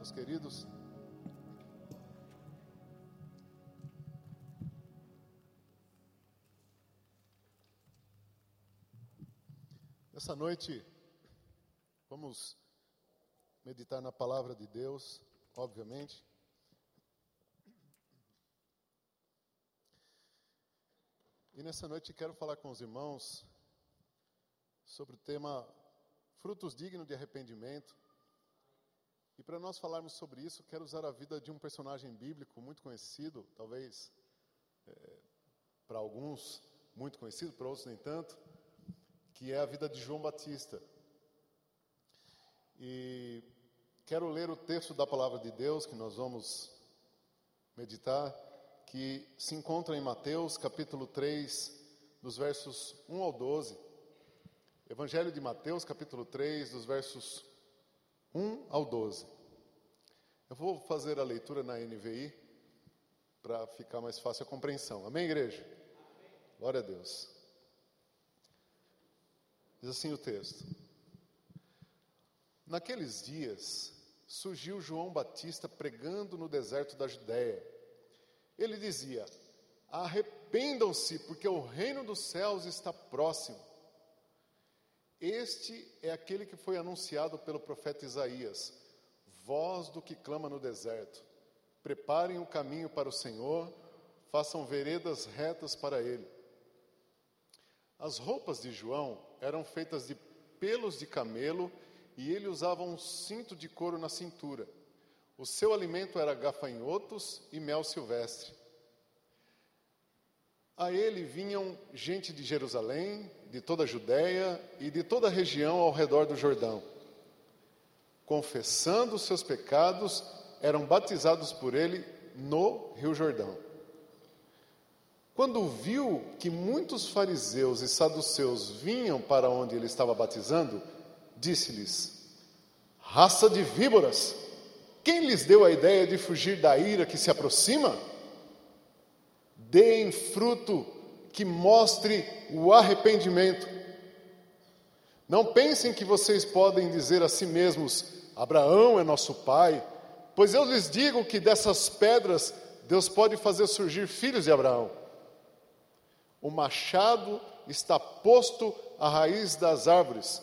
meus queridos. Nessa noite, vamos meditar na palavra de Deus, obviamente. E nessa noite quero falar com os irmãos sobre o tema frutos dignos de arrependimento. E para nós falarmos sobre isso, quero usar a vida de um personagem bíblico muito conhecido, talvez é, para alguns muito conhecido, para outros nem tanto, que é a vida de João Batista. E quero ler o texto da palavra de Deus que nós vamos meditar, que se encontra em Mateus capítulo 3, dos versos 1 ao 12. Evangelho de Mateus, capítulo 3, dos versos 1 ao 12. Eu vou fazer a leitura na NVI para ficar mais fácil a compreensão. Amém, igreja? Amém. Glória a Deus. Diz assim o texto: Naqueles dias surgiu João Batista pregando no deserto da Judéia. Ele dizia: Arrependam-se, porque o reino dos céus está próximo. Este é aquele que foi anunciado pelo profeta Isaías, voz do que clama no deserto. Preparem o caminho para o Senhor, façam veredas retas para ele. As roupas de João eram feitas de pelos de camelo e ele usava um cinto de couro na cintura. O seu alimento era gafanhotos e mel silvestre. A ele vinham gente de Jerusalém, de toda a Judéia e de toda a região ao redor do Jordão. Confessando seus pecados, eram batizados por ele no Rio Jordão. Quando viu que muitos fariseus e saduceus vinham para onde ele estava batizando, disse-lhes: Raça de víboras, quem lhes deu a ideia de fugir da ira que se aproxima? deem fruto que mostre o arrependimento. Não pensem que vocês podem dizer a si mesmos: Abraão é nosso pai, pois eu lhes digo que dessas pedras Deus pode fazer surgir filhos de Abraão. O machado está posto à raiz das árvores.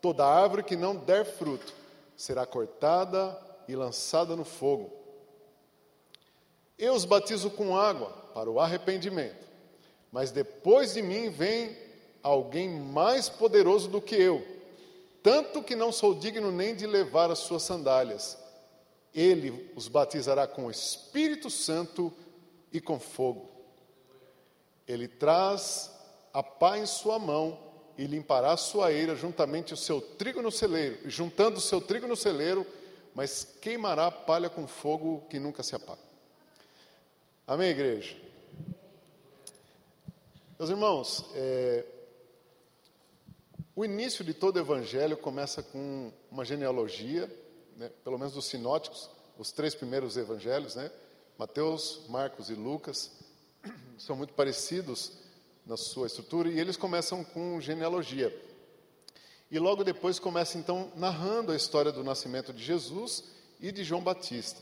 Toda árvore que não der fruto será cortada e lançada no fogo. Eu os batizo com água para o arrependimento. Mas depois de mim vem alguém mais poderoso do que eu, tanto que não sou digno nem de levar as suas sandálias. Ele os batizará com o Espírito Santo e com fogo. Ele traz a pá em sua mão e limpará a sua eira juntamente o seu trigo no celeiro, juntando o seu trigo no celeiro, mas queimará a palha com fogo que nunca se apaga. Amém, igreja? Meus irmãos, é, o início de todo evangelho começa com uma genealogia, né, pelo menos dos sinóticos, os três primeiros evangelhos, né, Mateus, Marcos e Lucas, são muito parecidos na sua estrutura e eles começam com genealogia. E logo depois começa então narrando a história do nascimento de Jesus e de João Batista.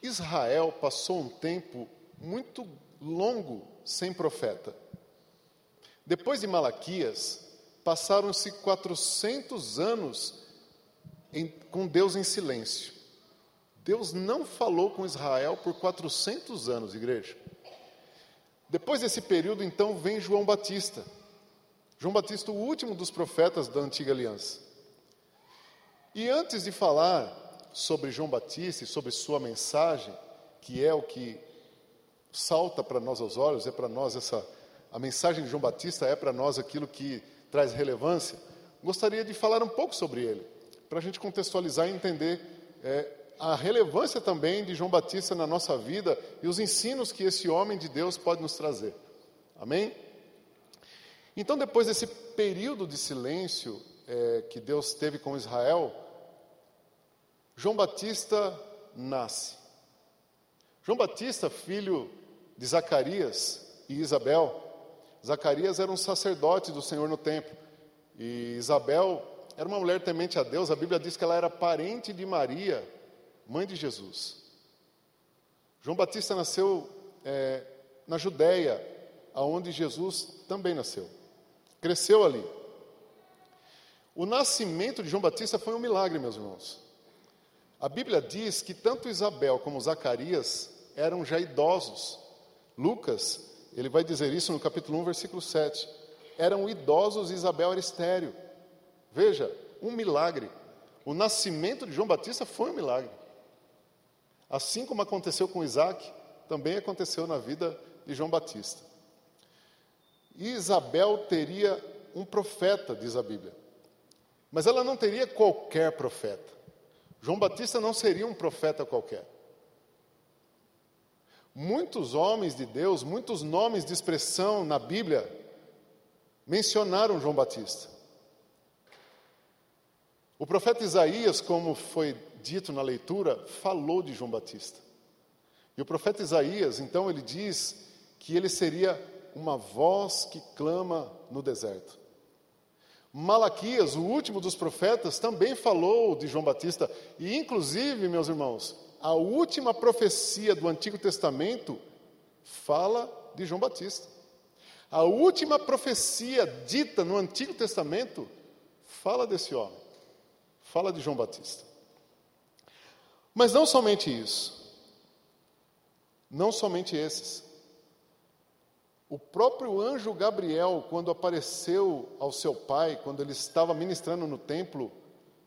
Israel passou um tempo muito longo sem profeta. Depois de Malaquias, passaram-se 400 anos em, com Deus em silêncio. Deus não falou com Israel por 400 anos, igreja. Depois desse período, então, vem João Batista. João Batista, o último dos profetas da antiga aliança. E antes de falar sobre João Batista e sobre sua mensagem, que é o que salta para nós aos olhos, é para nós essa a mensagem de João Batista é para nós aquilo que traz relevância. Gostaria de falar um pouco sobre ele, para a gente contextualizar e entender é, a relevância também de João Batista na nossa vida e os ensinos que esse homem de Deus pode nos trazer. Amém? Então, depois desse período de silêncio é, que Deus teve com Israel, João Batista nasce. João Batista, filho de Zacarias e Isabel. Zacarias era um sacerdote do Senhor no templo e Isabel era uma mulher temente a Deus, a Bíblia diz que ela era parente de Maria, mãe de Jesus. João Batista nasceu é, na Judéia, aonde Jesus também nasceu. Cresceu ali. O nascimento de João Batista foi um milagre, meus irmãos. A Bíblia diz que tanto Isabel como Zacarias eram já idosos. Lucas, ele vai dizer isso no capítulo 1, versículo 7. Eram idosos e Isabel era estéreo. Veja, um milagre. O nascimento de João Batista foi um milagre. Assim como aconteceu com Isaac, também aconteceu na vida de João Batista. E Isabel teria um profeta, diz a Bíblia. Mas ela não teria qualquer profeta. João Batista não seria um profeta qualquer. Muitos homens de Deus, muitos nomes de expressão na Bíblia mencionaram João Batista. O profeta Isaías, como foi dito na leitura, falou de João Batista. E o profeta Isaías, então, ele diz que ele seria uma voz que clama no deserto. Malaquias, o último dos profetas, também falou de João Batista, e inclusive, meus irmãos, a última profecia do Antigo Testamento fala de João Batista. A última profecia dita no Antigo Testamento fala desse homem, fala de João Batista. Mas não somente isso, não somente esses. O próprio anjo Gabriel, quando apareceu ao seu pai, quando ele estava ministrando no templo,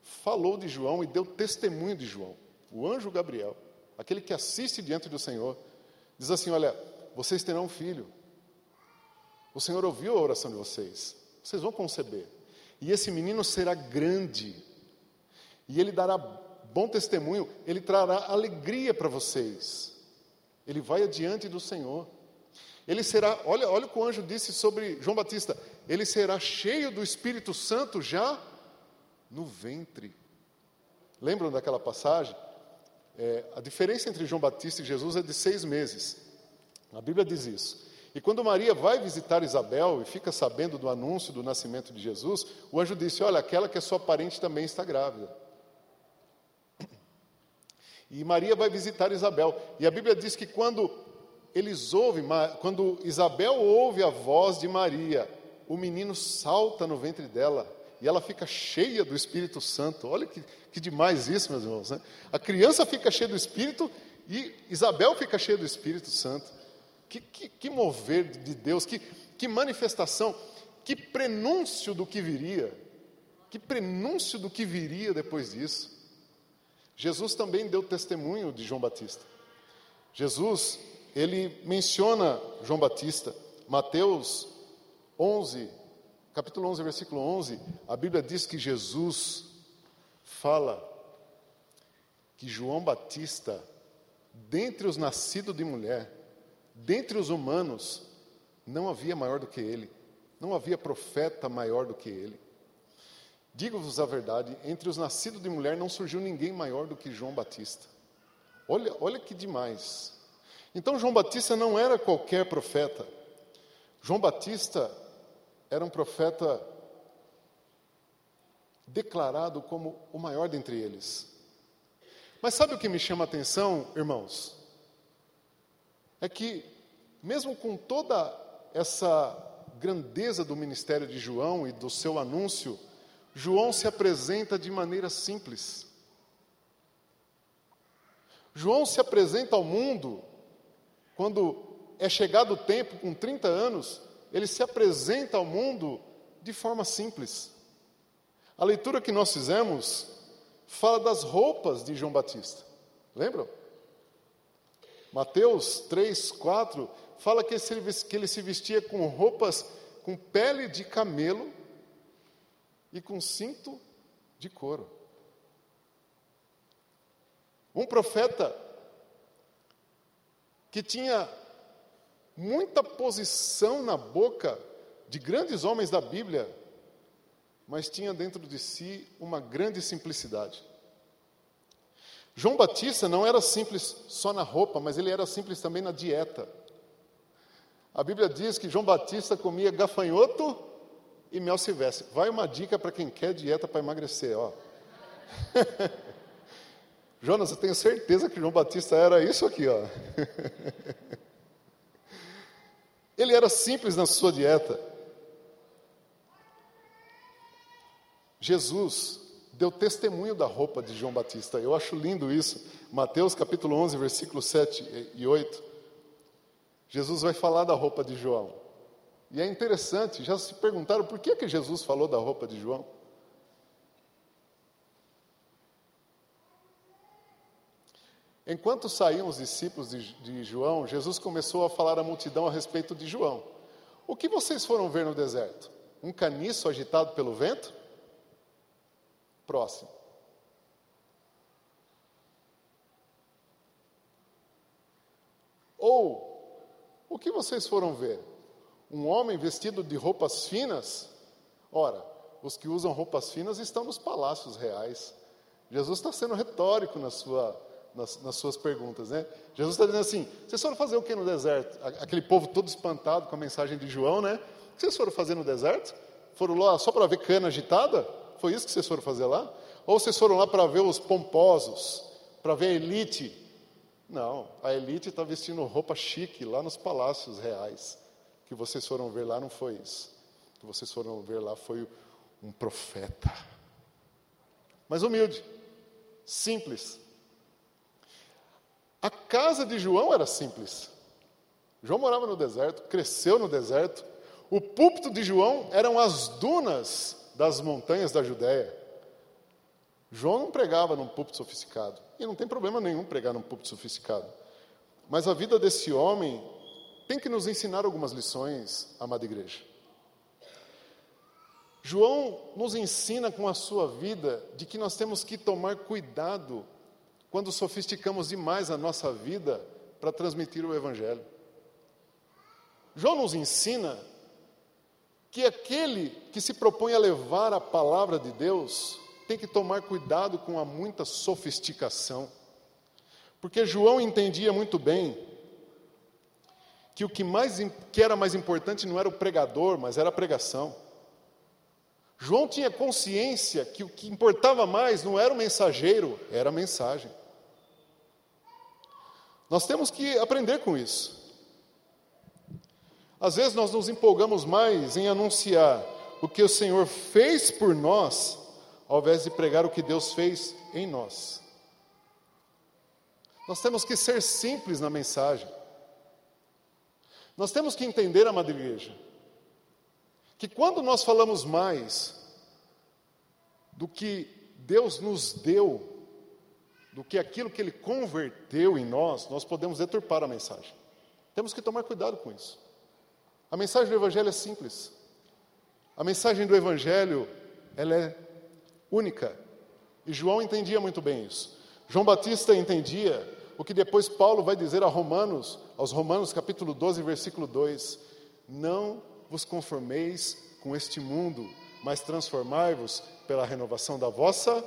falou de João e deu testemunho de João. O anjo Gabriel, aquele que assiste diante do Senhor, diz assim: Olha, vocês terão um filho. O Senhor ouviu a oração de vocês. Vocês vão conceber. E esse menino será grande. E ele dará bom testemunho, ele trará alegria para vocês. Ele vai adiante do Senhor. Ele será, olha, olha o que o anjo disse sobre João Batista: ele será cheio do Espírito Santo já no ventre. Lembram daquela passagem? É, a diferença entre João Batista e Jesus é de seis meses. A Bíblia diz isso. E quando Maria vai visitar Isabel e fica sabendo do anúncio do nascimento de Jesus, o anjo disse: Olha, aquela que é sua parente também está grávida. E Maria vai visitar Isabel. E a Bíblia diz que quando eles ouvem, quando Isabel ouve a voz de Maria, o menino salta no ventre dela e ela fica cheia do Espírito Santo. Olha que, que demais isso, meus irmãos. Né? A criança fica cheia do Espírito e Isabel fica cheia do Espírito Santo. Que, que, que mover de Deus, que, que manifestação, que prenúncio do que viria. Que prenúncio do que viria depois disso. Jesus também deu testemunho de João Batista. Jesus ele menciona João Batista. Mateus 11, capítulo 11, versículo 11, a Bíblia diz que Jesus fala que João Batista, dentre os nascidos de mulher, dentre os humanos, não havia maior do que ele, não havia profeta maior do que ele. Digo-vos a verdade, entre os nascidos de mulher não surgiu ninguém maior do que João Batista. Olha, olha que demais. Então João Batista não era qualquer profeta. João Batista era um profeta declarado como o maior dentre eles. Mas sabe o que me chama a atenção, irmãos? É que, mesmo com toda essa grandeza do ministério de João e do seu anúncio, João se apresenta de maneira simples. João se apresenta ao mundo quando é chegado o tempo, com 30 anos, ele se apresenta ao mundo de forma simples. A leitura que nós fizemos fala das roupas de João Batista. Lembram? Mateus 3, 4 fala que ele se vestia com roupas com pele de camelo e com cinto de couro. Um profeta que tinha muita posição na boca de grandes homens da Bíblia, mas tinha dentro de si uma grande simplicidade. João Batista não era simples só na roupa, mas ele era simples também na dieta. A Bíblia diz que João Batista comia gafanhoto e mel silvestre. Vai uma dica para quem quer dieta para emagrecer, ó. Jonas, eu tenho certeza que João Batista era isso aqui, ó. Ele era simples na sua dieta. Jesus deu testemunho da roupa de João Batista. Eu acho lindo isso. Mateus capítulo 11, versículos 7 e 8. Jesus vai falar da roupa de João. E é interessante, já se perguntaram por que, que Jesus falou da roupa de João? Enquanto saíam os discípulos de, de, João, Jesus começou a falar à multidão a respeito de João. O que vocês foram ver no deserto? Um caniço agitado pelo vento? Próximo. Ou, o que vocês foram ver? Um homem vestido de roupas finas? Ora, os que usam roupas finas estão nos palácios reais. Jesus está sendo retórico na sua, nas, nas suas perguntas, né? Jesus está dizendo assim: vocês foram fazer o que no deserto? Aquele povo todo espantado com a mensagem de João, né? O que vocês foram fazer no deserto? Foram lá só para ver cana agitada? Foi isso que vocês foram fazer lá? Ou vocês foram lá para ver os pomposos, para ver a elite? Não, a elite está vestindo roupa chique lá nos palácios reais. O que vocês foram ver lá não foi isso. O que vocês foram ver lá foi um profeta. Mas humilde, simples. A casa de João era simples. João morava no deserto, cresceu no deserto. O púlpito de João eram as dunas das montanhas da Judéia. João não pregava num púlpito sofisticado. E não tem problema nenhum pregar num púlpito sofisticado. Mas a vida desse homem tem que nos ensinar algumas lições, amada igreja. João nos ensina com a sua vida de que nós temos que tomar cuidado quando sofisticamos demais a nossa vida para transmitir o Evangelho. João nos ensina que aquele que se propõe a levar a palavra de Deus tem que tomar cuidado com a muita sofisticação. Porque João entendia muito bem que o que, mais, que era mais importante não era o pregador, mas era a pregação. João tinha consciência que o que importava mais não era o mensageiro, era a mensagem. Nós temos que aprender com isso. Às vezes nós nos empolgamos mais em anunciar o que o Senhor fez por nós, ao invés de pregar o que Deus fez em nós. Nós temos que ser simples na mensagem. Nós temos que entender, amada igreja, que quando nós falamos mais do que Deus nos deu, do que aquilo que Ele converteu em nós, nós podemos deturpar a mensagem. Temos que tomar cuidado com isso. A mensagem do Evangelho é simples. A mensagem do Evangelho, ela é única. E João entendia muito bem isso. João Batista entendia o que depois Paulo vai dizer a Romanos, aos Romanos capítulo 12, versículo 2: Não vos conformeis com este mundo, mas transformai-vos pela renovação da vossa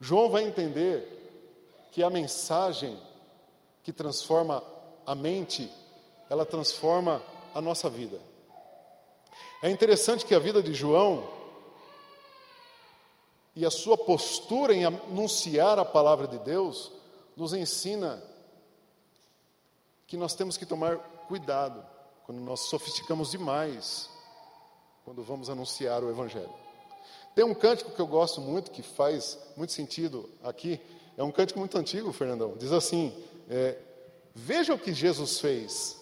João vai entender que a mensagem que transforma a mente, ela transforma a nossa vida. É interessante que a vida de João e a sua postura em anunciar a palavra de Deus nos ensina que nós temos que tomar cuidado quando nós sofisticamos demais quando vamos anunciar o evangelho. Tem um cântico que eu gosto muito, que faz muito sentido aqui. É um cântico muito antigo, Fernandão. Diz assim: é, Vejam o que Jesus fez.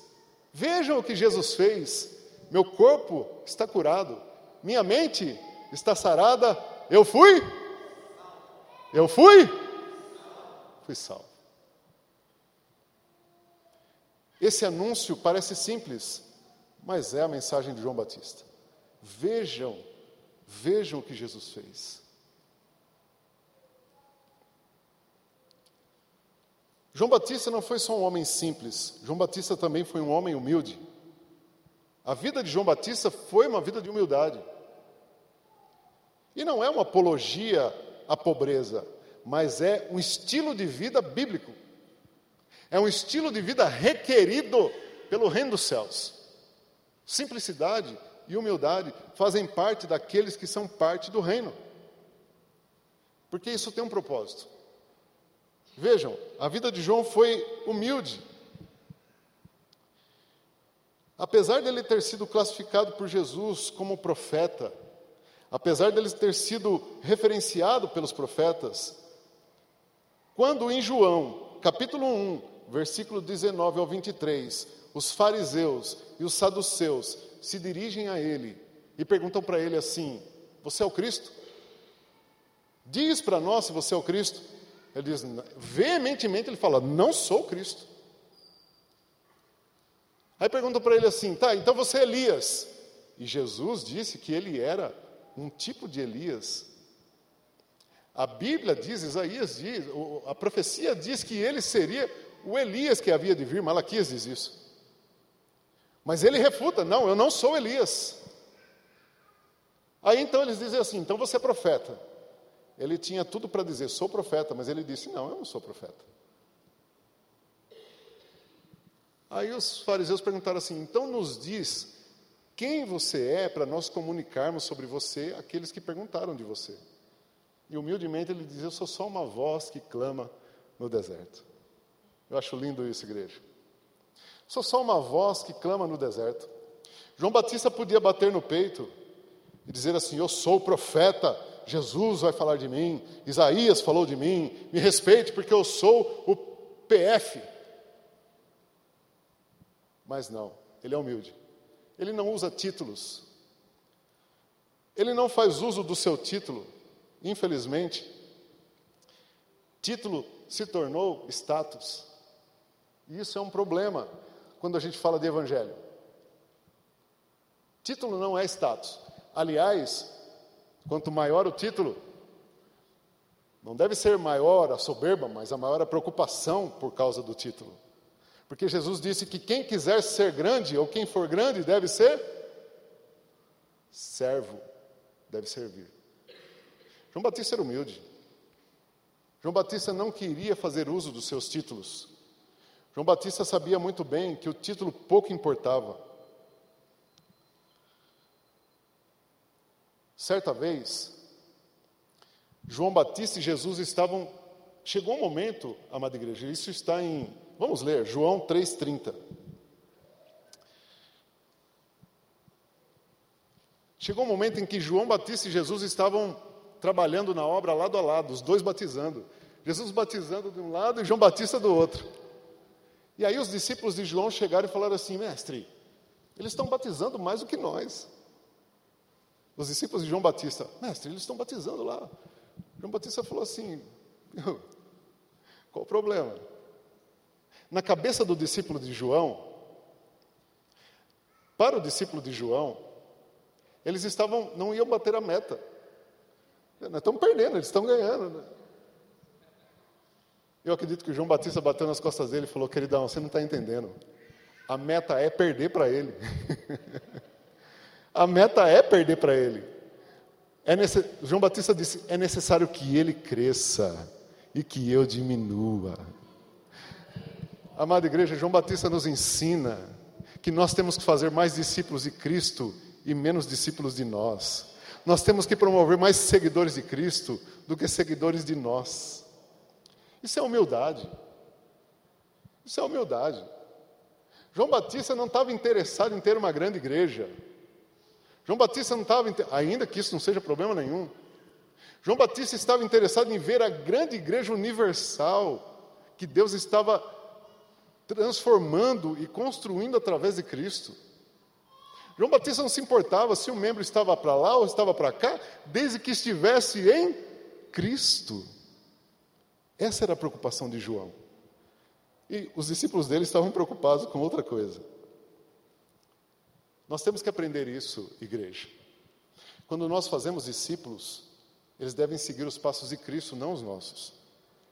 Vejam o que Jesus fez. Meu corpo está curado. Minha mente está sarada. Eu fui? Eu fui? Fui salvo. Esse anúncio parece simples, mas é a mensagem de João Batista. Vejam, vejam o que Jesus fez. João Batista não foi só um homem simples, João Batista também foi um homem humilde. A vida de João Batista foi uma vida de humildade. E não é uma apologia à pobreza, mas é um estilo de vida bíblico. É um estilo de vida requerido pelo reino dos céus. Simplicidade e humildade fazem parte daqueles que são parte do reino. Porque isso tem um propósito. Vejam, a vida de João foi humilde. Apesar dele ter sido classificado por Jesus como profeta, apesar dele ter sido referenciado pelos profetas, quando em João, capítulo 1, versículo 19 ao 23, os fariseus e os saduceus se dirigem a ele e perguntam para ele assim: Você é o Cristo? Diz para nós se você é o Cristo. Ele diz, veementemente, ele fala: Não sou o Cristo. Aí perguntam para ele assim: Tá, então você é Elias. E Jesus disse que ele era um tipo de Elias. A Bíblia diz, Isaías diz, a profecia diz que ele seria o Elias que havia de vir, Malaquias diz isso. Mas ele refuta: Não, eu não sou Elias. Aí então eles dizem assim: Então você é profeta. Ele tinha tudo para dizer: Sou profeta, mas ele disse: Não, eu não sou profeta. Aí os fariseus perguntaram assim: Então nos diz quem você é para nós comunicarmos sobre você aqueles que perguntaram de você. E humildemente ele diz: Eu sou só uma voz que clama no deserto. Eu acho lindo isso, igreja. Sou só uma voz que clama no deserto. João Batista podia bater no peito e dizer assim: Eu sou o profeta, Jesus vai falar de mim, Isaías falou de mim, me respeite porque eu sou o PF. Mas não, ele é humilde. Ele não usa títulos. Ele não faz uso do seu título, infelizmente. Título se tornou status. E isso é um problema quando a gente fala de evangelho. Título não é status. Aliás, quanto maior o título, não deve ser maior a soberba, mas a maior a preocupação por causa do título. Porque Jesus disse que quem quiser ser grande, ou quem for grande, deve ser servo, deve servir. João Batista era humilde. João Batista não queria fazer uso dos seus títulos. João Batista sabia muito bem que o título pouco importava. Certa vez, João Batista e Jesus estavam. Chegou um momento, amada igreja, isso está em Vamos ler, João 3,30. Chegou um momento em que João Batista e Jesus estavam trabalhando na obra lado a lado, os dois batizando. Jesus batizando de um lado e João Batista do outro. E aí os discípulos de João chegaram e falaram assim: Mestre, eles estão batizando mais do que nós. Os discípulos de João Batista, mestre, eles estão batizando lá. João Batista falou assim: qual o problema? Na cabeça do discípulo de João, para o discípulo de João, eles estavam, não iam bater a meta. Nós estamos perdendo, eles estão ganhando. Eu acredito que o João Batista bateu nas costas dele e falou: Queridão, você não está entendendo. A meta é perder para ele. a meta é perder para ele. É necess... João Batista disse: é necessário que ele cresça e que eu diminua. Amada igreja, João Batista nos ensina que nós temos que fazer mais discípulos de Cristo e menos discípulos de nós. Nós temos que promover mais seguidores de Cristo do que seguidores de nós. Isso é humildade. Isso é humildade. João Batista não estava interessado em ter uma grande igreja. João Batista não estava, ainda que isso não seja problema nenhum. João Batista estava interessado em ver a grande igreja universal que Deus estava transformando e construindo através de Cristo. João Batista não se importava se o membro estava para lá ou estava para cá, desde que estivesse em Cristo. Essa era a preocupação de João. E os discípulos dele estavam preocupados com outra coisa. Nós temos que aprender isso, igreja. Quando nós fazemos discípulos, eles devem seguir os passos de Cristo, não os nossos.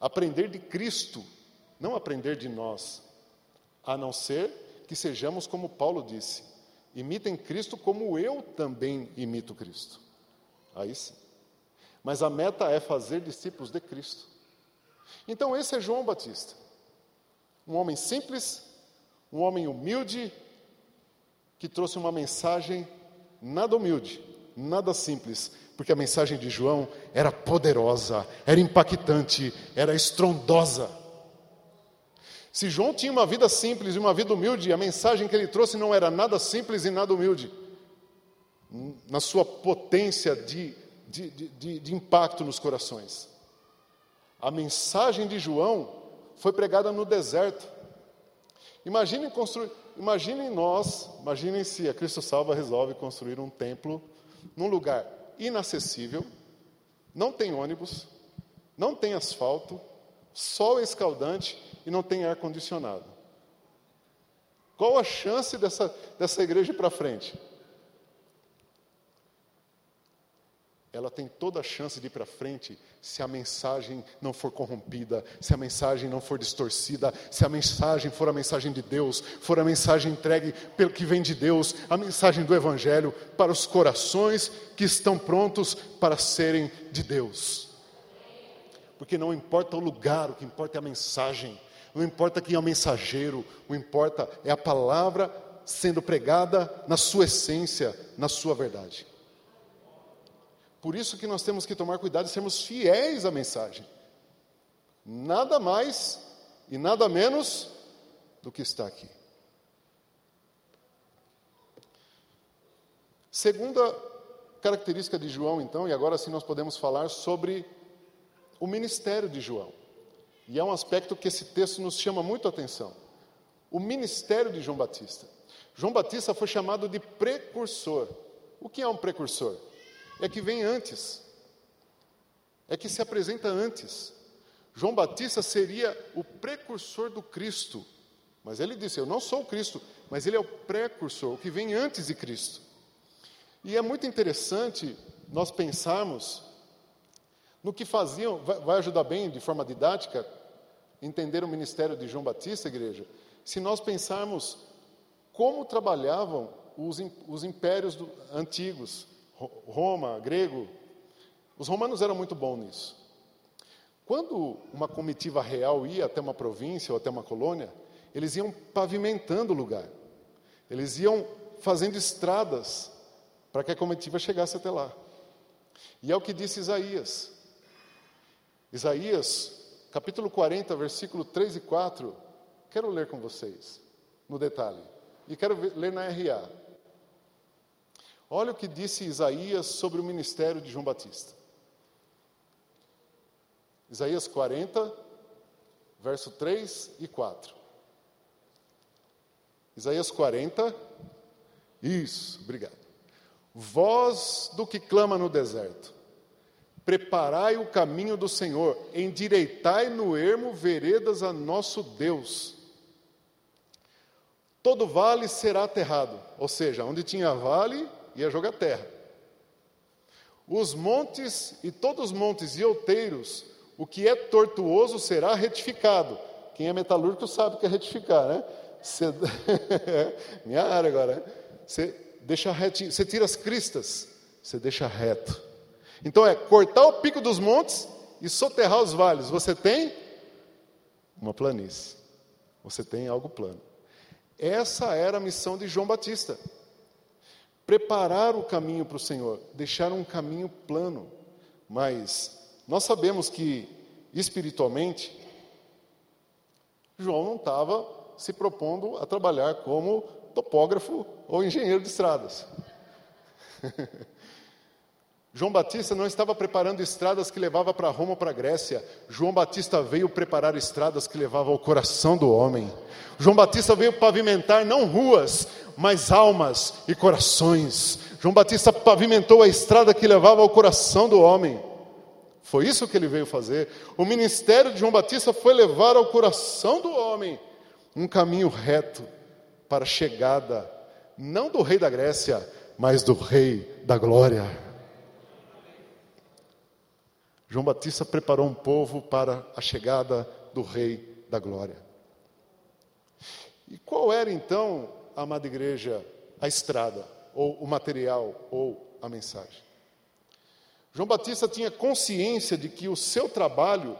Aprender de Cristo, não aprender de nós a não ser que sejamos como Paulo disse: imitem Cristo como eu também imito Cristo. Aí sim. Mas a meta é fazer discípulos de Cristo. Então, esse é João Batista. Um homem simples, um homem humilde, que trouxe uma mensagem nada humilde, nada simples, porque a mensagem de João era poderosa, era impactante, era estrondosa. Se João tinha uma vida simples e uma vida humilde, a mensagem que ele trouxe não era nada simples e nada humilde. Na sua potência de, de, de, de impacto nos corações. A mensagem de João foi pregada no deserto. Imaginem construir, imaginem nós, imaginem se a Cristo Salva resolve construir um templo num lugar inacessível, não tem ônibus, não tem asfalto, sol escaldante e não tem ar-condicionado. Qual a chance dessa, dessa igreja para frente? Ela tem toda a chance de ir para frente se a mensagem não for corrompida, se a mensagem não for distorcida, se a mensagem for a mensagem de Deus, for a mensagem entregue pelo que vem de Deus, a mensagem do Evangelho para os corações que estão prontos para serem de Deus. Porque não importa o lugar, o que importa é a mensagem. Não importa quem é o mensageiro, o importa é a palavra sendo pregada na sua essência, na sua verdade. Por isso que nós temos que tomar cuidado e sermos fiéis à mensagem. Nada mais e nada menos do que está aqui. Segunda característica de João, então, e agora sim nós podemos falar sobre o ministério de João. E é um aspecto que esse texto nos chama muito a atenção. O ministério de João Batista. João Batista foi chamado de precursor. O que é um precursor? É que vem antes. É que se apresenta antes. João Batista seria o precursor do Cristo. Mas ele disse: Eu não sou o Cristo, mas ele é o precursor, o que vem antes de Cristo. E é muito interessante nós pensarmos no que faziam, vai ajudar bem de forma didática, entender o ministério de João Batista, igreja, se nós pensarmos como trabalhavam os, os impérios antigos, Roma, grego, os romanos eram muito bons nisso. Quando uma comitiva real ia até uma província ou até uma colônia, eles iam pavimentando o lugar, eles iam fazendo estradas para que a comitiva chegasse até lá. E é o que disse Isaías: Isaías, capítulo 40, versículo 3 e 4. Quero ler com vocês, no detalhe. E quero ler na RA. Olha o que disse Isaías sobre o ministério de João Batista. Isaías 40, verso 3 e 4. Isaías 40, isso, obrigado. Voz do que clama no deserto Preparai o caminho do Senhor, endireitai no ermo veredas a nosso Deus. Todo vale será aterrado, ou seja, onde tinha vale, ia jogar terra. Os montes e todos os montes e outeiros, o que é tortuoso será retificado. Quem é metalúrgico sabe que é retificar, né? Você... Minha área agora. Né? Você deixa reto, você tira as cristas, você deixa reto. Então é cortar o pico dos montes e soterrar os vales. Você tem uma planície. Você tem algo plano. Essa era a missão de João Batista. Preparar o caminho para o Senhor, deixar um caminho plano. Mas nós sabemos que espiritualmente João não estava se propondo a trabalhar como topógrafo ou engenheiro de estradas. João Batista não estava preparando estradas que levavam para Roma ou para Grécia. João Batista veio preparar estradas que levavam ao coração do homem. João Batista veio pavimentar não ruas, mas almas e corações. João Batista pavimentou a estrada que levava ao coração do homem. Foi isso que ele veio fazer. O ministério de João Batista foi levar ao coração do homem um caminho reto para a chegada, não do rei da Grécia, mas do rei da glória. João Batista preparou um povo para a chegada do Rei da Glória. E qual era então, amada igreja, a estrada, ou o material, ou a mensagem? João Batista tinha consciência de que o seu trabalho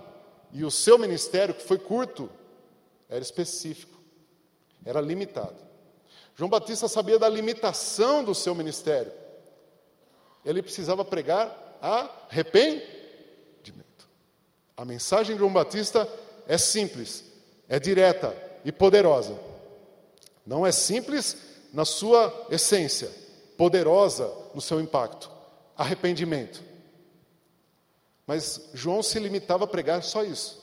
e o seu ministério, que foi curto, era específico, era limitado. João Batista sabia da limitação do seu ministério. Ele precisava pregar arrependimento. A mensagem de João Batista é simples, é direta e poderosa. Não é simples na sua essência, poderosa no seu impacto. Arrependimento. Mas João se limitava a pregar só isso.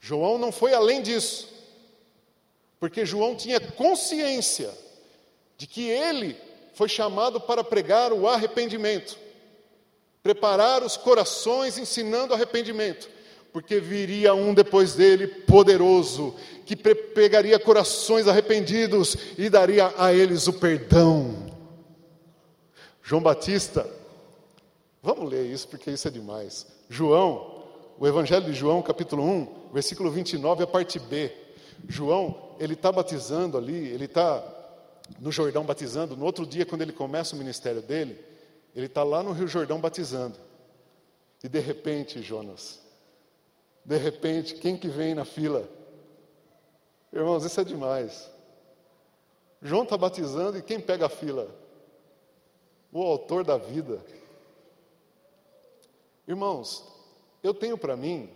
João não foi além disso. Porque João tinha consciência de que ele foi chamado para pregar o arrependimento, preparar os corações ensinando arrependimento, porque viria um depois dele poderoso, que pegaria corações arrependidos e daria a eles o perdão. João Batista, vamos ler isso porque isso é demais. João, o Evangelho de João, capítulo 1, versículo 29, a parte B. João, ele está batizando ali, ele está no Jordão batizando. No outro dia, quando ele começa o ministério dele, ele está lá no Rio Jordão batizando. E de repente, Jonas, de repente, quem que vem na fila? Irmãos, isso é demais. João está batizando e quem pega a fila? O autor da vida. Irmãos, eu tenho para mim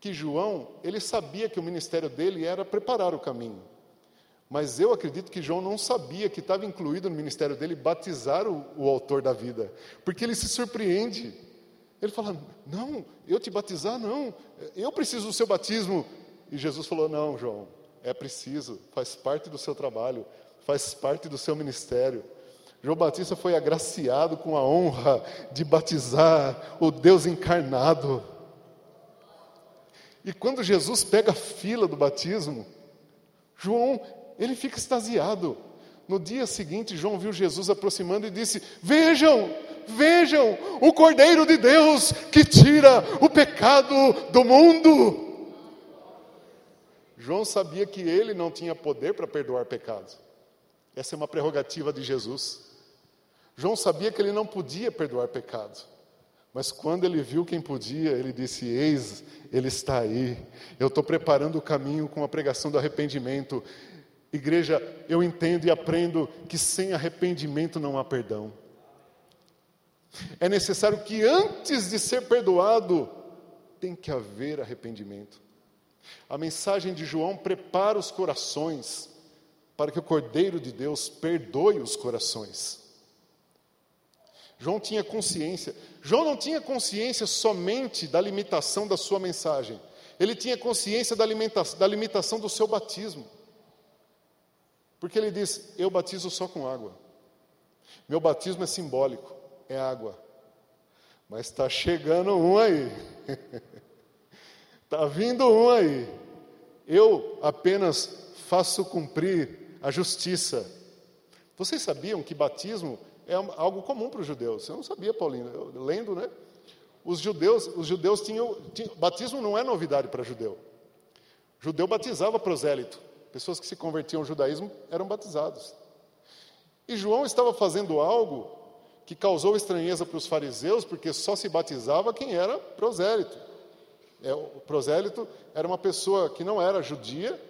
que João, ele sabia que o ministério dele era preparar o caminho. Mas eu acredito que João não sabia que estava incluído no ministério dele batizar o, o autor da vida, porque ele se surpreende. Ele fala: Não, eu te batizar, não, eu preciso do seu batismo. E Jesus falou: Não, João, é preciso, faz parte do seu trabalho, faz parte do seu ministério. João Batista foi agraciado com a honra de batizar o Deus encarnado. E quando Jesus pega a fila do batismo, João, ele fica extasiado. No dia seguinte, João viu Jesus aproximando e disse: Vejam, vejam, o Cordeiro de Deus que tira o pecado do mundo. João sabia que ele não tinha poder para perdoar pecados. Essa é uma prerrogativa de Jesus. João sabia que ele não podia perdoar pecados. Mas quando ele viu quem podia, ele disse: Eis, ele está aí. Eu estou preparando o caminho com a pregação do arrependimento. Igreja, eu entendo e aprendo que sem arrependimento não há perdão. É necessário que antes de ser perdoado, tem que haver arrependimento. A mensagem de João prepara os corações para que o Cordeiro de Deus perdoe os corações. João tinha consciência. João não tinha consciência somente da limitação da sua mensagem. Ele tinha consciência da, limitação, da limitação do seu batismo. Porque ele diz: Eu batizo só com água. Meu batismo é simbólico, é água. Mas está chegando um aí. Está vindo um aí. Eu apenas faço cumprir a justiça. Vocês sabiam que batismo é algo comum para os judeus. Eu não sabia, Paulinho, eu, lendo, né? Os judeus, os judeus tinham, tinham, batismo não é novidade para judeu. Judeu batizava prosélito. Pessoas que se convertiam ao judaísmo eram batizados. E João estava fazendo algo que causou estranheza para os fariseus, porque só se batizava quem era prosélito. É, o prosélito era uma pessoa que não era judia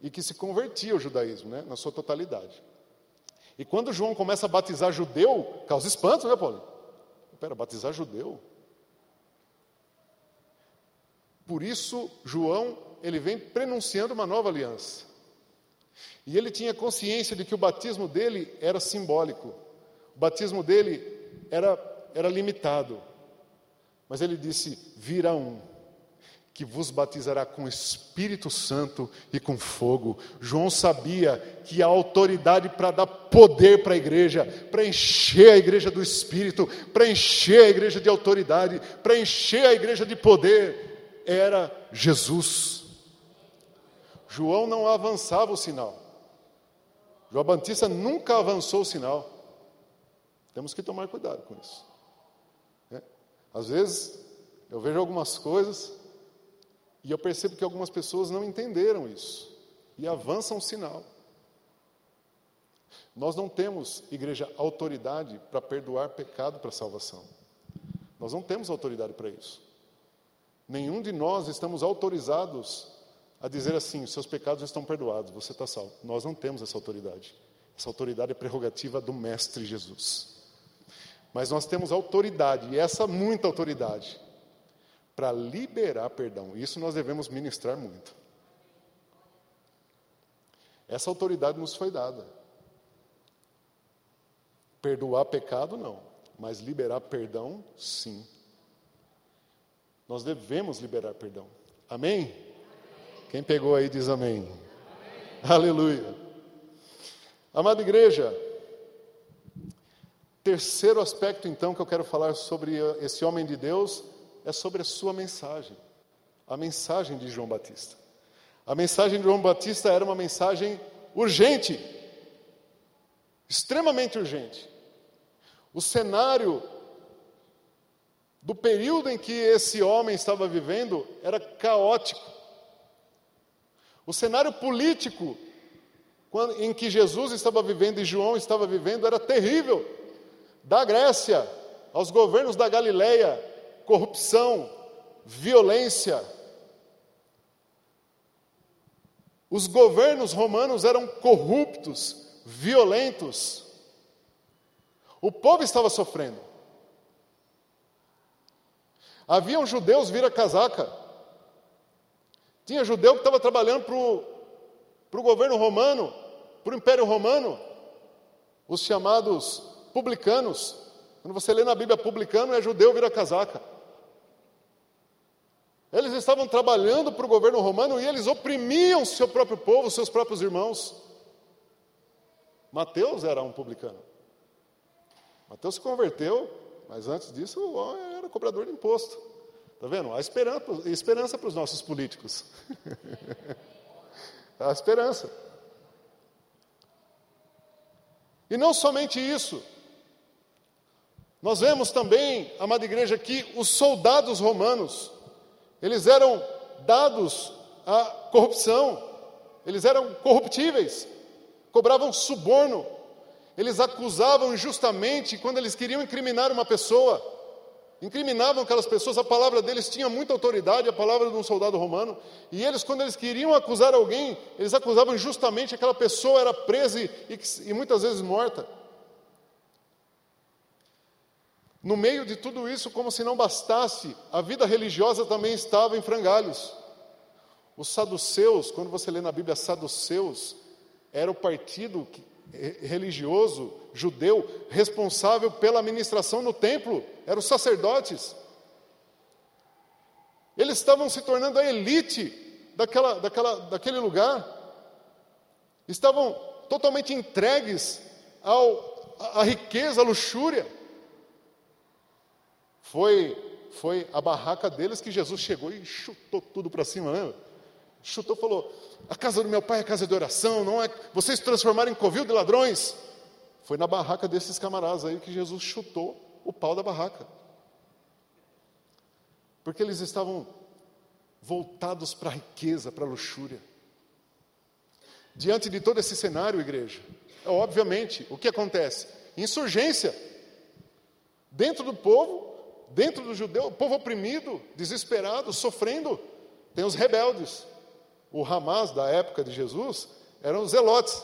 e que se convertia ao judaísmo, né, na sua totalidade. E quando João começa a batizar judeu, causa espanto, né, Paulo? Espera, batizar judeu? Por isso, João, ele vem prenunciando uma nova aliança. E ele tinha consciência de que o batismo dele era simbólico. O batismo dele era, era limitado. Mas ele disse: virá um que vos batizará com Espírito Santo e com fogo. João sabia que a autoridade para dar poder para a igreja, para encher a igreja do Espírito, para encher a igreja de autoridade, para encher a igreja de poder, era Jesus. João não avançava o sinal. João Batista nunca avançou o sinal. Temos que tomar cuidado com isso. É? Às vezes, eu vejo algumas coisas e eu percebo que algumas pessoas não entenderam isso e avançam o sinal. Nós não temos, igreja, autoridade para perdoar pecado para salvação. Nós não temos autoridade para isso. Nenhum de nós estamos autorizados a dizer assim: os seus pecados estão perdoados, você está salvo. Nós não temos essa autoridade. Essa autoridade é prerrogativa do Mestre Jesus. Mas nós temos autoridade, e essa muita autoridade, para liberar perdão. Isso nós devemos ministrar muito. Essa autoridade nos foi dada. Perdoar pecado, não. Mas liberar perdão, sim. Nós devemos liberar perdão. Amém? amém. Quem pegou aí diz amém. amém. Aleluia. Amada igreja, terceiro aspecto então que eu quero falar sobre esse homem de Deus é sobre a sua mensagem. A mensagem de João Batista. A mensagem de João Batista era uma mensagem urgente, extremamente urgente. O cenário do período em que esse homem estava vivendo era caótico. O cenário político em que Jesus estava vivendo e João estava vivendo era terrível. Da Grécia aos governos da Galileia, corrupção, violência. Os governos romanos eram corruptos, violentos. O povo estava sofrendo. Haviam judeus vira casaca. Tinha judeu que estava trabalhando para o governo romano, para o Império Romano, os chamados publicanos. Quando você lê na Bíblia publicano, é judeu vira casaca. Eles estavam trabalhando para o governo romano e eles oprimiam seu próprio povo, seus próprios irmãos. Mateus era um publicano. Mateus se converteu, mas antes disso era cobrador de imposto. Está vendo? Há esperança, esperança para os nossos políticos. Há esperança. E não somente isso. Nós vemos também, amada igreja, que os soldados romanos, eles eram dados à corrupção, eles eram corruptíveis, cobravam suborno, eles acusavam injustamente quando eles queriam incriminar uma pessoa. Incriminavam aquelas pessoas, a palavra deles tinha muita autoridade, a palavra de um soldado romano. E eles, quando eles queriam acusar alguém, eles acusavam injustamente, aquela pessoa era presa e, e, muitas vezes morta. No meio de tudo isso, como se não bastasse, a vida religiosa também estava em frangalhos. Os saduceus, quando você lê na Bíblia saduceus, era o partido religioso judeu responsável pela administração no templo, eram os sacerdotes. Eles estavam se tornando a elite daquela, daquela, daquele lugar, estavam totalmente entregues ao, à riqueza, à luxúria. Foi, foi a barraca deles que Jesus chegou e chutou tudo para cima, né? Chutou, falou: a casa do meu pai é casa de oração, não é? Vocês transformaram em covil de ladrões. Foi na barraca desses camaradas aí que Jesus chutou o pau da barraca. Porque eles estavam voltados para a riqueza, para a luxúria. Diante de todo esse cenário, igreja, é, obviamente, o que acontece? Insurgência. Dentro do povo, dentro do judeu, povo oprimido, desesperado, sofrendo, tem os rebeldes o Hamas da época de Jesus eram os zelotes.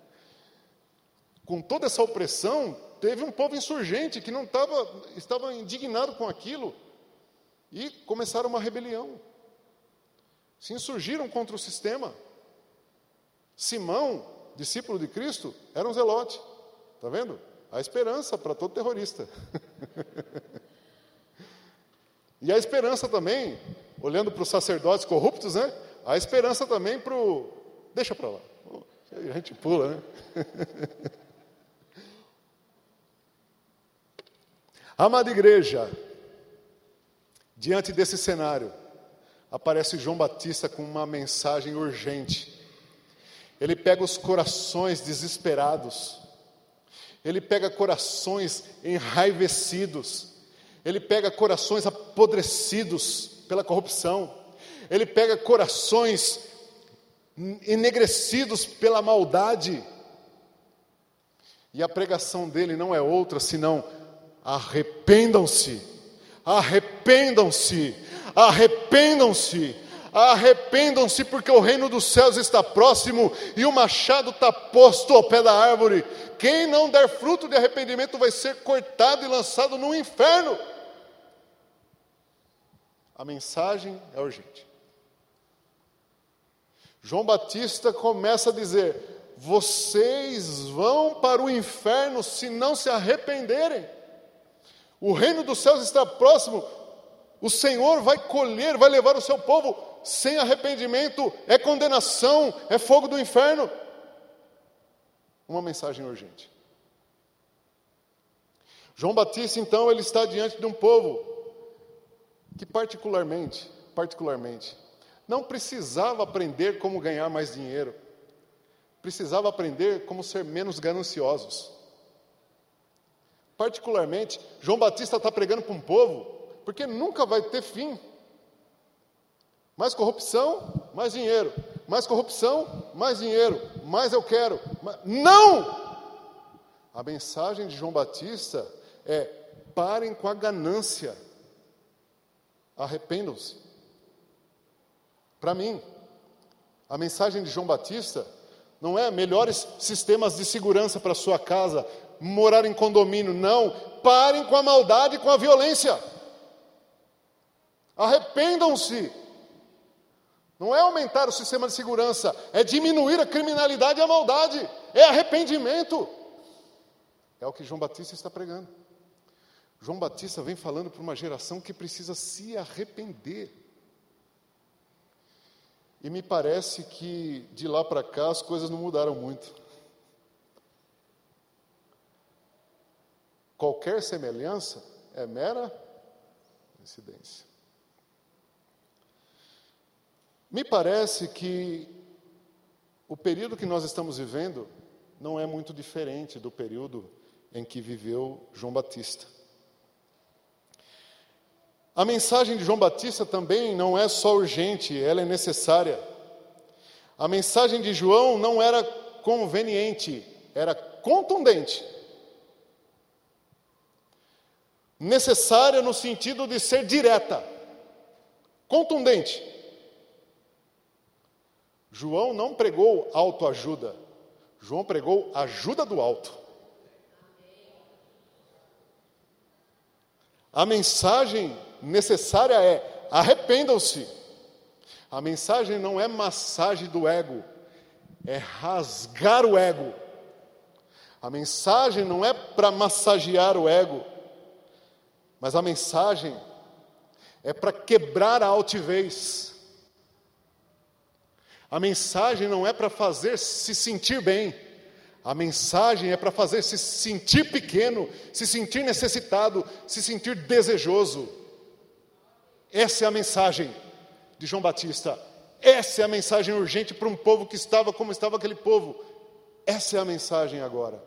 com toda essa opressão, teve um povo insurgente que não estava, estava indignado com aquilo e começaram uma rebelião. Se insurgiram contra o sistema. Simão, discípulo de Cristo, era um zelote. Está vendo? A esperança para todo terrorista. e a esperança também olhando para os sacerdotes corruptos, né? Há esperança também para o. Deixa para lá. A gente pula, né? Amada igreja, diante desse cenário, aparece João Batista com uma mensagem urgente. Ele pega os corações desesperados, ele pega corações enraivecidos, ele pega corações apodrecidos, pela corrupção, ele pega corações enegrecidos pela maldade. E a pregação dele não é outra senão: arrependam-se, arrependam-se, arrependam-se, Arrependam-se, porque o reino dos céus está próximo e o machado está posto ao pé da árvore. Quem não der fruto de arrependimento vai ser cortado e lançado no inferno. A mensagem é urgente. João Batista começa a dizer: vocês vão para o inferno se não se arrependerem. O reino dos céus está próximo. O Senhor vai colher, vai levar o seu povo sem arrependimento, é condenação, é fogo do inferno. Uma mensagem urgente. João Batista, então, ele está diante de um povo que particularmente, particularmente, não precisava aprender como ganhar mais dinheiro, precisava aprender como ser menos gananciosos. Particularmente, João Batista está pregando para um povo, porque nunca vai ter fim. Mais corrupção, mais dinheiro. Mais corrupção, mais dinheiro. Mais eu quero. Não! A mensagem de João Batista é: parem com a ganância. Arrependam-se. Para mim, a mensagem de João Batista não é melhores sistemas de segurança para sua casa, morar em condomínio, não. Parem com a maldade e com a violência. Arrependam-se. Não é aumentar o sistema de segurança, é diminuir a criminalidade e a maldade. É arrependimento. É o que João Batista está pregando. João Batista vem falando para uma geração que precisa se arrepender. E me parece que de lá para cá as coisas não mudaram muito. Qualquer semelhança é mera incidência. Me parece que o período que nós estamos vivendo não é muito diferente do período em que viveu João Batista. A mensagem de João Batista também não é só urgente, ela é necessária. A mensagem de João não era conveniente, era contundente. Necessária no sentido de ser direta, contundente. João não pregou autoajuda, João pregou ajuda do alto. A mensagem necessária é: arrependam-se. A mensagem não é massagem do ego, é rasgar o ego. A mensagem não é para massagear o ego, mas a mensagem é para quebrar a altivez. A mensagem não é para fazer se sentir bem, a mensagem é para fazer se sentir pequeno, se sentir necessitado, se sentir desejoso. Essa é a mensagem de João Batista. Essa é a mensagem urgente para um povo que estava como estava aquele povo. Essa é a mensagem agora.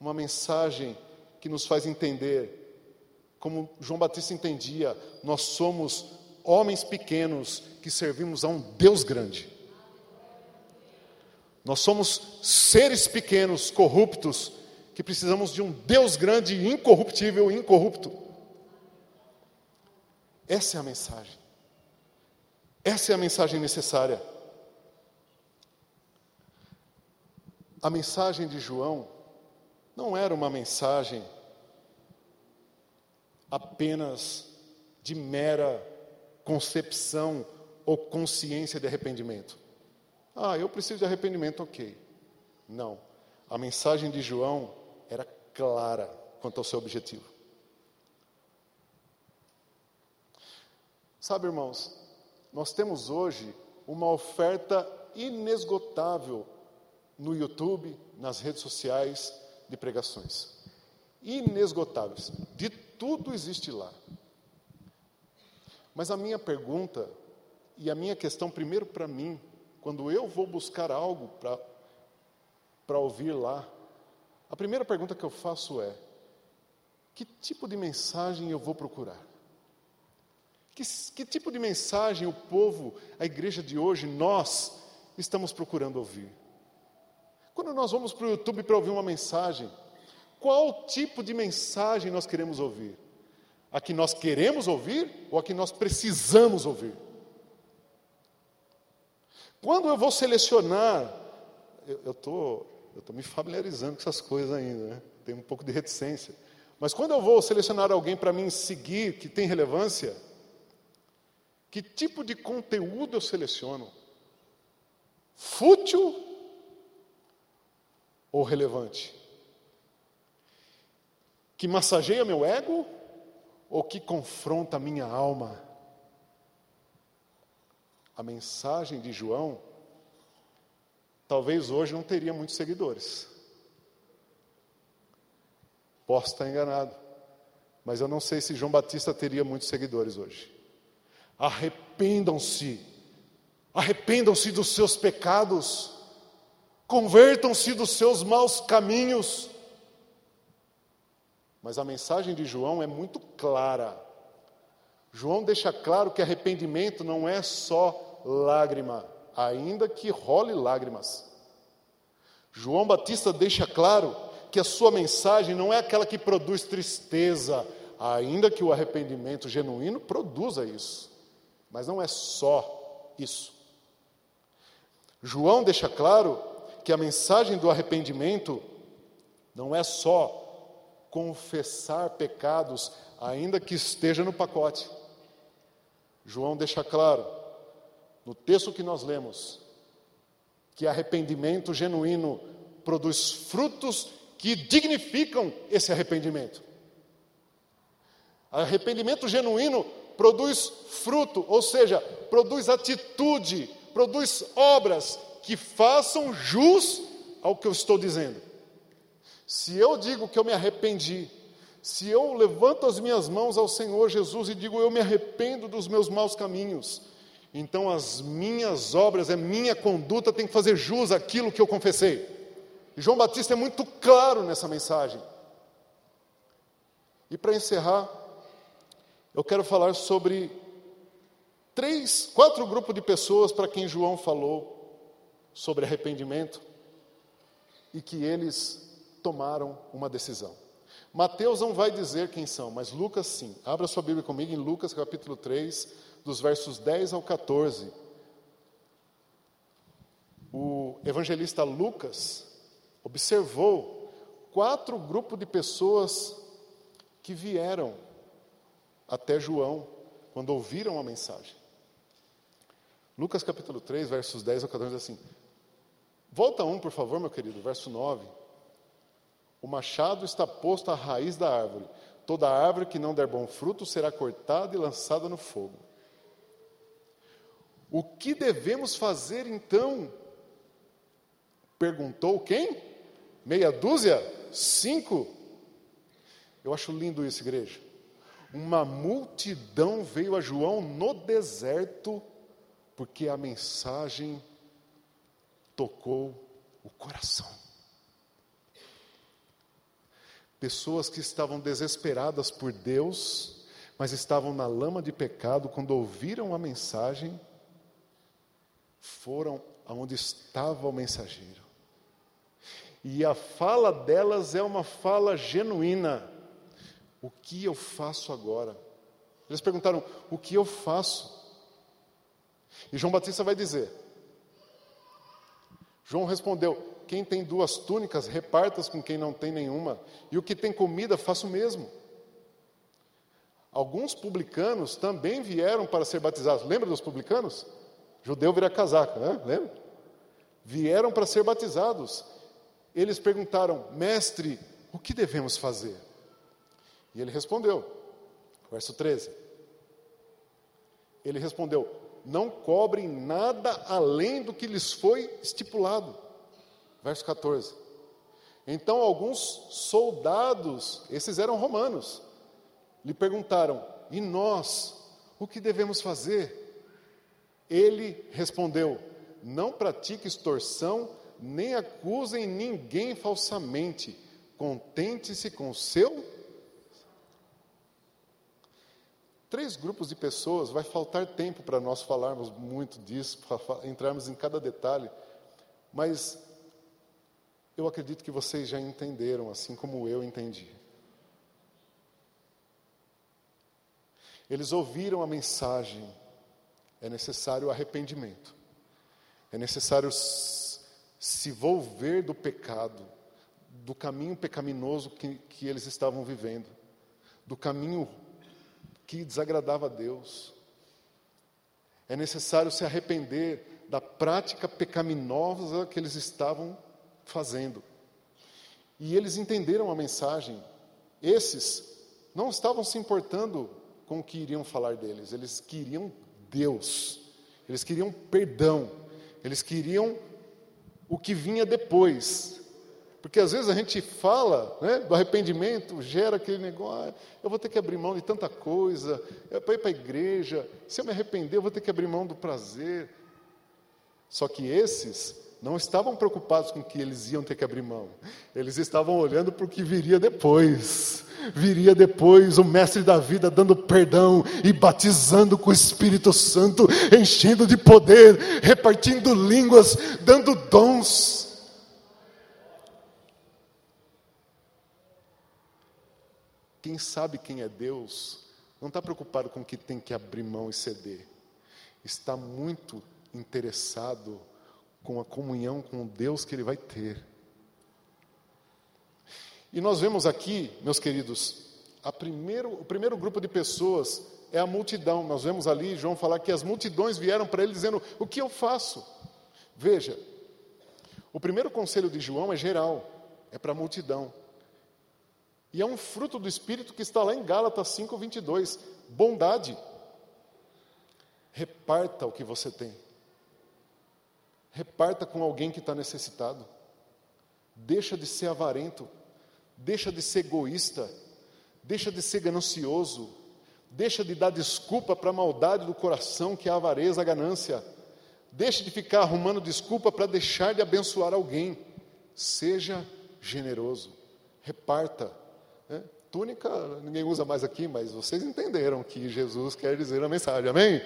Uma mensagem que nos faz entender, como João Batista entendia, nós somos homens pequenos que servimos a um Deus grande. Nós somos seres pequenos, corruptos, que precisamos de um Deus grande, incorruptível incorrupto. Essa é a mensagem. Essa é a mensagem necessária. A mensagem de João não era uma mensagem apenas de mera concepção ou consciência de arrependimento. Ah, eu preciso de arrependimento, ok. Não. A mensagem de João era clara quanto ao seu objetivo. Sabe, irmãos, nós temos hoje uma oferta inesgotável no YouTube, nas redes sociais de pregações. Inesgotáveis. De tudo existe lá. Mas a minha pergunta e a minha questão, primeiro para mim, quando eu vou buscar algo para ouvir lá, a primeira pergunta que eu faço é: que tipo de mensagem eu vou procurar? Que, que tipo de mensagem o povo, a igreja de hoje, nós estamos procurando ouvir? Quando nós vamos para o YouTube para ouvir uma mensagem, qual tipo de mensagem nós queremos ouvir? A que nós queremos ouvir ou a que nós precisamos ouvir? Quando eu vou selecionar, eu estou eu tô me familiarizando com essas coisas ainda, né? Tenho um pouco de reticência. Mas quando eu vou selecionar alguém para mim seguir, que tem relevância, que tipo de conteúdo eu seleciono? Fútil ou relevante? Que massageia meu ego ou que confronta a minha alma? A mensagem de João, talvez hoje não teria muitos seguidores. Posso estar enganado, mas eu não sei se João Batista teria muitos seguidores hoje. Arrependam-se, arrependam-se dos seus pecados, convertam-se dos seus maus caminhos. Mas a mensagem de João é muito clara. João deixa claro que arrependimento não é só lágrima, ainda que role lágrimas. João Batista deixa claro que a sua mensagem não é aquela que produz tristeza, ainda que o arrependimento genuíno produza isso. Mas não é só isso. João deixa claro que a mensagem do arrependimento não é só confessar pecados, ainda que esteja no pacote. João deixa claro, no texto que nós lemos, que arrependimento genuíno produz frutos que dignificam esse arrependimento. Arrependimento genuíno produz fruto, ou seja, produz atitude, produz obras que façam jus ao que eu estou dizendo. Se eu digo que eu me arrependi, se eu levanto as minhas mãos ao Senhor Jesus e digo eu me arrependo dos meus maus caminhos, então as minhas obras, a minha conduta tem que fazer jus àquilo que eu confessei. E João Batista é muito claro nessa mensagem. E para encerrar, eu quero falar sobre três, quatro grupos de pessoas para quem João falou sobre arrependimento e que eles tomaram uma decisão. Mateus não vai dizer quem são, mas Lucas sim. Abra sua Bíblia comigo em Lucas capítulo 3, dos versos 10 ao 14. O evangelista Lucas observou quatro grupos de pessoas que vieram até João quando ouviram a mensagem. Lucas capítulo 3, versos 10 ao 14 diz assim: Volta um, por favor, meu querido, verso 9. O machado está posto à raiz da árvore. Toda árvore que não der bom fruto será cortada e lançada no fogo. O que devemos fazer então? Perguntou quem? Meia dúzia? Cinco? Eu acho lindo isso, igreja uma multidão veio a João no deserto, porque a mensagem tocou o coração. Pessoas que estavam desesperadas por Deus, mas estavam na lama de pecado, quando ouviram a mensagem, foram aonde estava o mensageiro. E a fala delas é uma fala genuína o que eu faço agora? Eles perguntaram: O que eu faço? E João Batista vai dizer: João respondeu: Quem tem duas túnicas, repartas com quem não tem nenhuma, e o que tem comida, faça o mesmo. Alguns publicanos também vieram para ser batizados. Lembra dos publicanos? Judeu vira casaca, né? Lembra? Vieram para ser batizados. Eles perguntaram: Mestre, o que devemos fazer? E ele respondeu, verso 13. Ele respondeu: Não cobrem nada além do que lhes foi estipulado. Verso 14. Então alguns soldados, esses eram romanos, lhe perguntaram: E nós, o que devemos fazer? Ele respondeu: Não pratique extorsão, nem acusem ninguém falsamente. Contente-se com o seu três grupos de pessoas, vai faltar tempo para nós falarmos muito disso, para entrarmos em cada detalhe, mas eu acredito que vocês já entenderam, assim como eu entendi. Eles ouviram a mensagem, é necessário arrependimento. É necessário se volver do pecado, do caminho pecaminoso que, que eles estavam vivendo, do caminho que desagradava a Deus. É necessário se arrepender da prática pecaminosa que eles estavam fazendo. E eles entenderam a mensagem. Esses não estavam se importando com o que iriam falar deles, eles queriam Deus, eles queriam perdão, eles queriam o que vinha depois. Porque às vezes a gente fala né, do arrependimento, gera aquele negócio, ah, eu vou ter que abrir mão de tanta coisa, é para ir para a igreja, se eu me arrepender, eu vou ter que abrir mão do prazer. Só que esses não estavam preocupados com que eles iam ter que abrir mão, eles estavam olhando para o que viria depois. Viria depois o Mestre da vida dando perdão e batizando com o Espírito Santo, enchendo de poder, repartindo línguas, dando dons. Quem sabe quem é Deus, não está preocupado com o que tem que abrir mão e ceder, está muito interessado com a comunhão com o Deus que ele vai ter. E nós vemos aqui, meus queridos, primeiro, o primeiro grupo de pessoas é a multidão. Nós vemos ali João falar que as multidões vieram para ele dizendo: O que eu faço? Veja, o primeiro conselho de João é geral, é para a multidão. E é um fruto do Espírito que está lá em Gálatas 5, 22. Bondade. Reparta o que você tem. Reparta com alguém que está necessitado. Deixa de ser avarento. Deixa de ser egoísta. Deixa de ser ganancioso. Deixa de dar desculpa para a maldade do coração, que é a avareza, a ganância. Deixa de ficar arrumando desculpa para deixar de abençoar alguém. Seja generoso. Reparta né? Túnica ninguém usa mais aqui, mas vocês entenderam que Jesus quer dizer a mensagem, amém?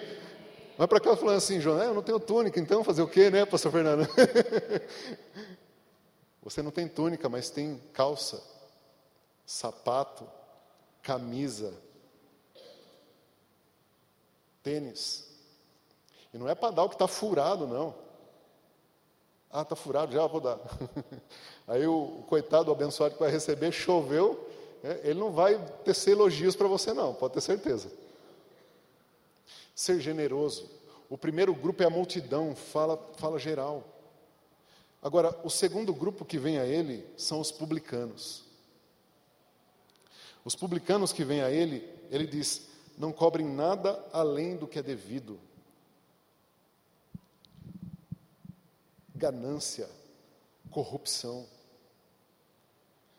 Mas para cá falando assim, João, é, eu não tenho túnica, então fazer o quê, né, pastor Fernando? Você não tem túnica, mas tem calça, sapato, camisa, tênis. E não é para dar o que está furado, não. Ah, está furado, já vou dar. Aí o coitado, o abençoado que vai receber, choveu, é, ele não vai tecer elogios para você, não, pode ter certeza. Ser generoso. O primeiro grupo é a multidão, fala, fala geral. Agora, o segundo grupo que vem a ele são os publicanos. Os publicanos que vêm a ele, ele diz: não cobrem nada além do que é devido. Ganância, corrupção,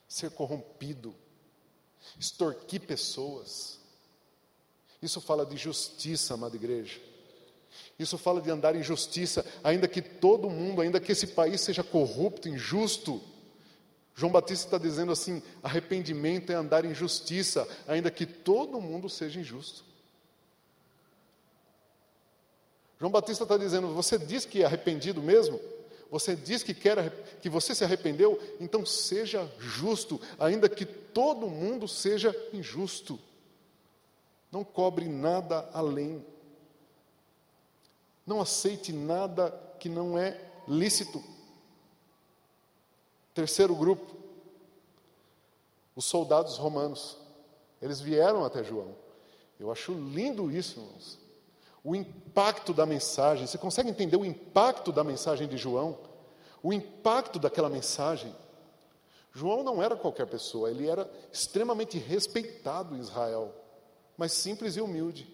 ser corrompido, extorquir pessoas. Isso fala de justiça, amada igreja. Isso fala de andar em justiça, ainda que todo mundo, ainda que esse país seja corrupto, injusto. João Batista está dizendo assim: arrependimento é andar em justiça, ainda que todo mundo seja injusto. João Batista está dizendo: você diz que é arrependido mesmo? Você diz que quer que você se arrependeu, então seja justo, ainda que todo mundo seja injusto. Não cobre nada além. Não aceite nada que não é lícito. Terceiro grupo, os soldados romanos. Eles vieram até João. Eu acho lindo isso, irmãos o impacto da mensagem. Você consegue entender o impacto da mensagem de João? O impacto daquela mensagem. João não era qualquer pessoa, ele era extremamente respeitado em Israel, mas simples e humilde.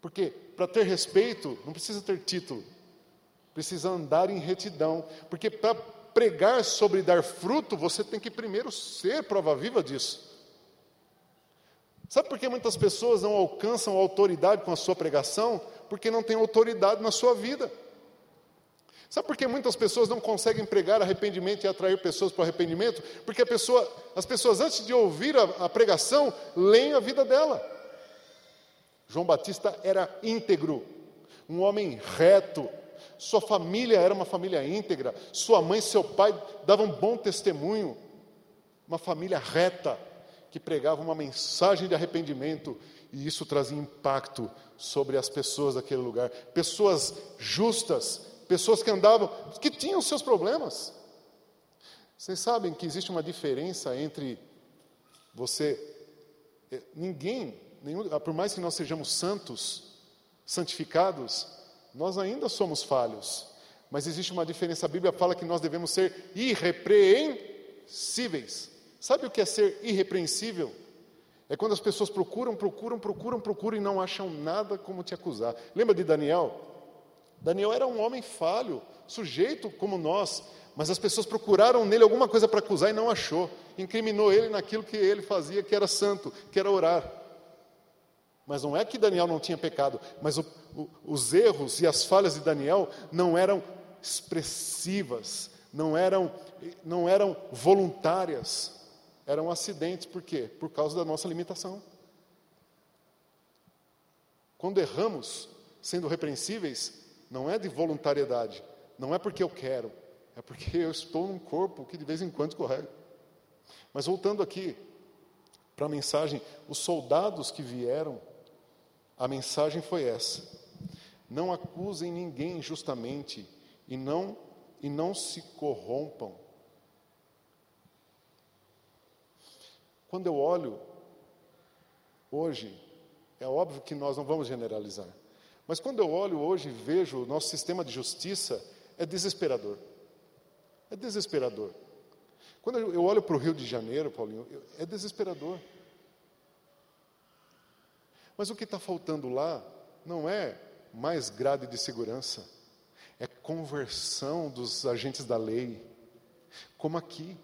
Porque para ter respeito não precisa ter título, precisa andar em retidão. Porque para pregar sobre dar fruto, você tem que primeiro ser prova viva disso. Sabe por que muitas pessoas não alcançam autoridade com a sua pregação? Porque não tem autoridade na sua vida. Sabe por que muitas pessoas não conseguem pregar arrependimento e atrair pessoas para o arrependimento? Porque pessoa, as pessoas, antes de ouvir a, a pregação, leem a vida dela. João Batista era íntegro, um homem reto, sua família era uma família íntegra, sua mãe e seu pai davam bom testemunho, uma família reta que pregava uma mensagem de arrependimento e isso trazia impacto sobre as pessoas daquele lugar. Pessoas justas, pessoas que andavam, que tinham seus problemas. Vocês sabem que existe uma diferença entre você, eh, ninguém, nenhum, por mais que nós sejamos santos, santificados, nós ainda somos falhos. Mas existe uma diferença. A Bíblia fala que nós devemos ser irrepreensíveis. Sabe o que é ser irrepreensível? É quando as pessoas procuram, procuram, procuram, procuram e não acham nada como te acusar. Lembra de Daniel? Daniel era um homem falho, sujeito como nós, mas as pessoas procuraram nele alguma coisa para acusar e não achou. Incriminou ele naquilo que ele fazia, que era santo, que era orar. Mas não é que Daniel não tinha pecado, mas o, o, os erros e as falhas de Daniel não eram expressivas, não eram, não eram voluntárias, eram acidentes. Por quê? Por causa da nossa limitação. Quando erramos, sendo repreensíveis, não é de voluntariedade, não é porque eu quero, é porque eu estou num corpo que de vez em quando escorrega. Mas voltando aqui para a mensagem, os soldados que vieram, a mensagem foi essa: não acusem ninguém injustamente e não e não se corrompam. Quando eu olho hoje, é óbvio que nós não vamos generalizar. Mas quando eu olho hoje e vejo o nosso sistema de justiça, é desesperador. É desesperador. Quando eu olho para o Rio de Janeiro, Paulinho, é desesperador. Mas o que está faltando lá não é mais grade de segurança, é conversão dos agentes da lei. Como aqui.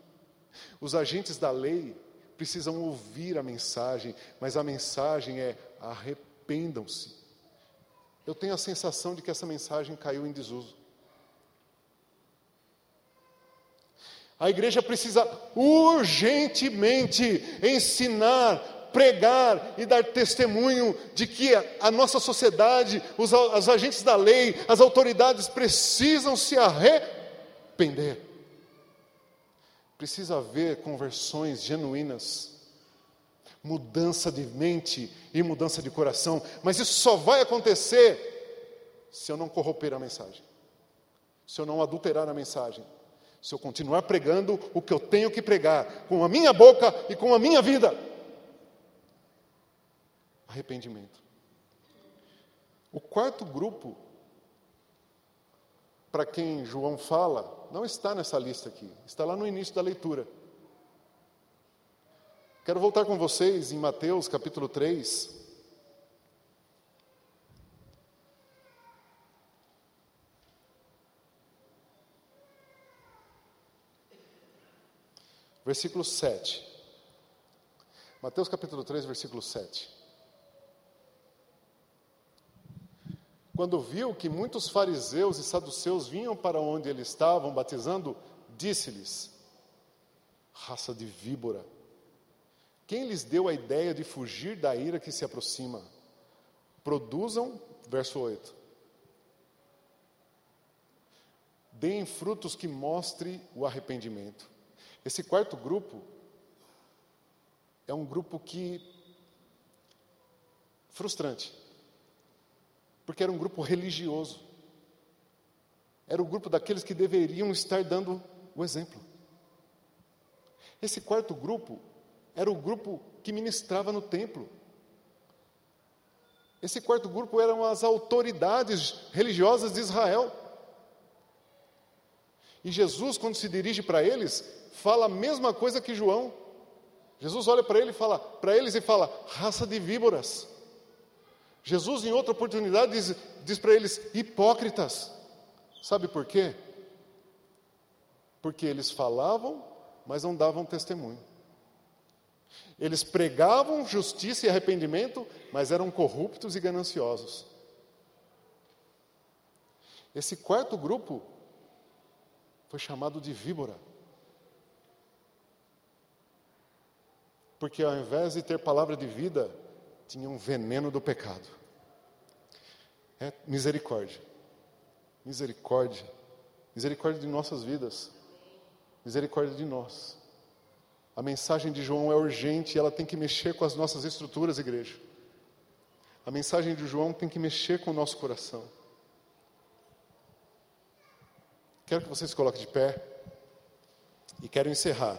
Os agentes da lei precisam ouvir a mensagem, mas a mensagem é arrependam-se. Eu tenho a sensação de que essa mensagem caiu em desuso. A igreja precisa urgentemente ensinar, pregar e dar testemunho de que a nossa sociedade, os, os agentes da lei, as autoridades precisam se arrepender. Precisa haver conversões genuínas mudança de mente e mudança de coração, mas isso só vai acontecer se eu não corromper a mensagem, se eu não adulterar a mensagem, se eu continuar pregando o que eu tenho que pregar, com a minha boca e com a minha vida. Arrependimento. O quarto grupo, para quem João fala, não está nessa lista aqui, está lá no início da leitura. Quero voltar com vocês em Mateus capítulo 3. Versículo 7. Mateus capítulo 3, versículo 7. Quando viu que muitos fariseus e saduceus vinham para onde eles estavam batizando, disse-lhes: Raça de víbora quem lhes deu a ideia de fugir da ira que se aproxima? Produzam, verso 8. Deem frutos que mostre o arrependimento. Esse quarto grupo é um grupo que frustrante. Porque era um grupo religioso. Era o grupo daqueles que deveriam estar dando o exemplo. Esse quarto grupo era o grupo que ministrava no templo. Esse quarto grupo eram as autoridades religiosas de Israel. E Jesus, quando se dirige para eles, fala a mesma coisa que João. Jesus olha para ele fala para eles e fala: raça de víboras. Jesus, em outra oportunidade, diz, diz para eles: hipócritas. Sabe por quê? Porque eles falavam, mas não davam testemunho. Eles pregavam justiça e arrependimento, mas eram corruptos e gananciosos. Esse quarto grupo foi chamado de víbora. Porque ao invés de ter palavra de vida, tinha um veneno do pecado. É misericórdia. Misericórdia. Misericórdia de nossas vidas. Misericórdia de nós. A mensagem de João é urgente e ela tem que mexer com as nossas estruturas, igreja. A mensagem de João tem que mexer com o nosso coração. Quero que você se coloque de pé e quero encerrar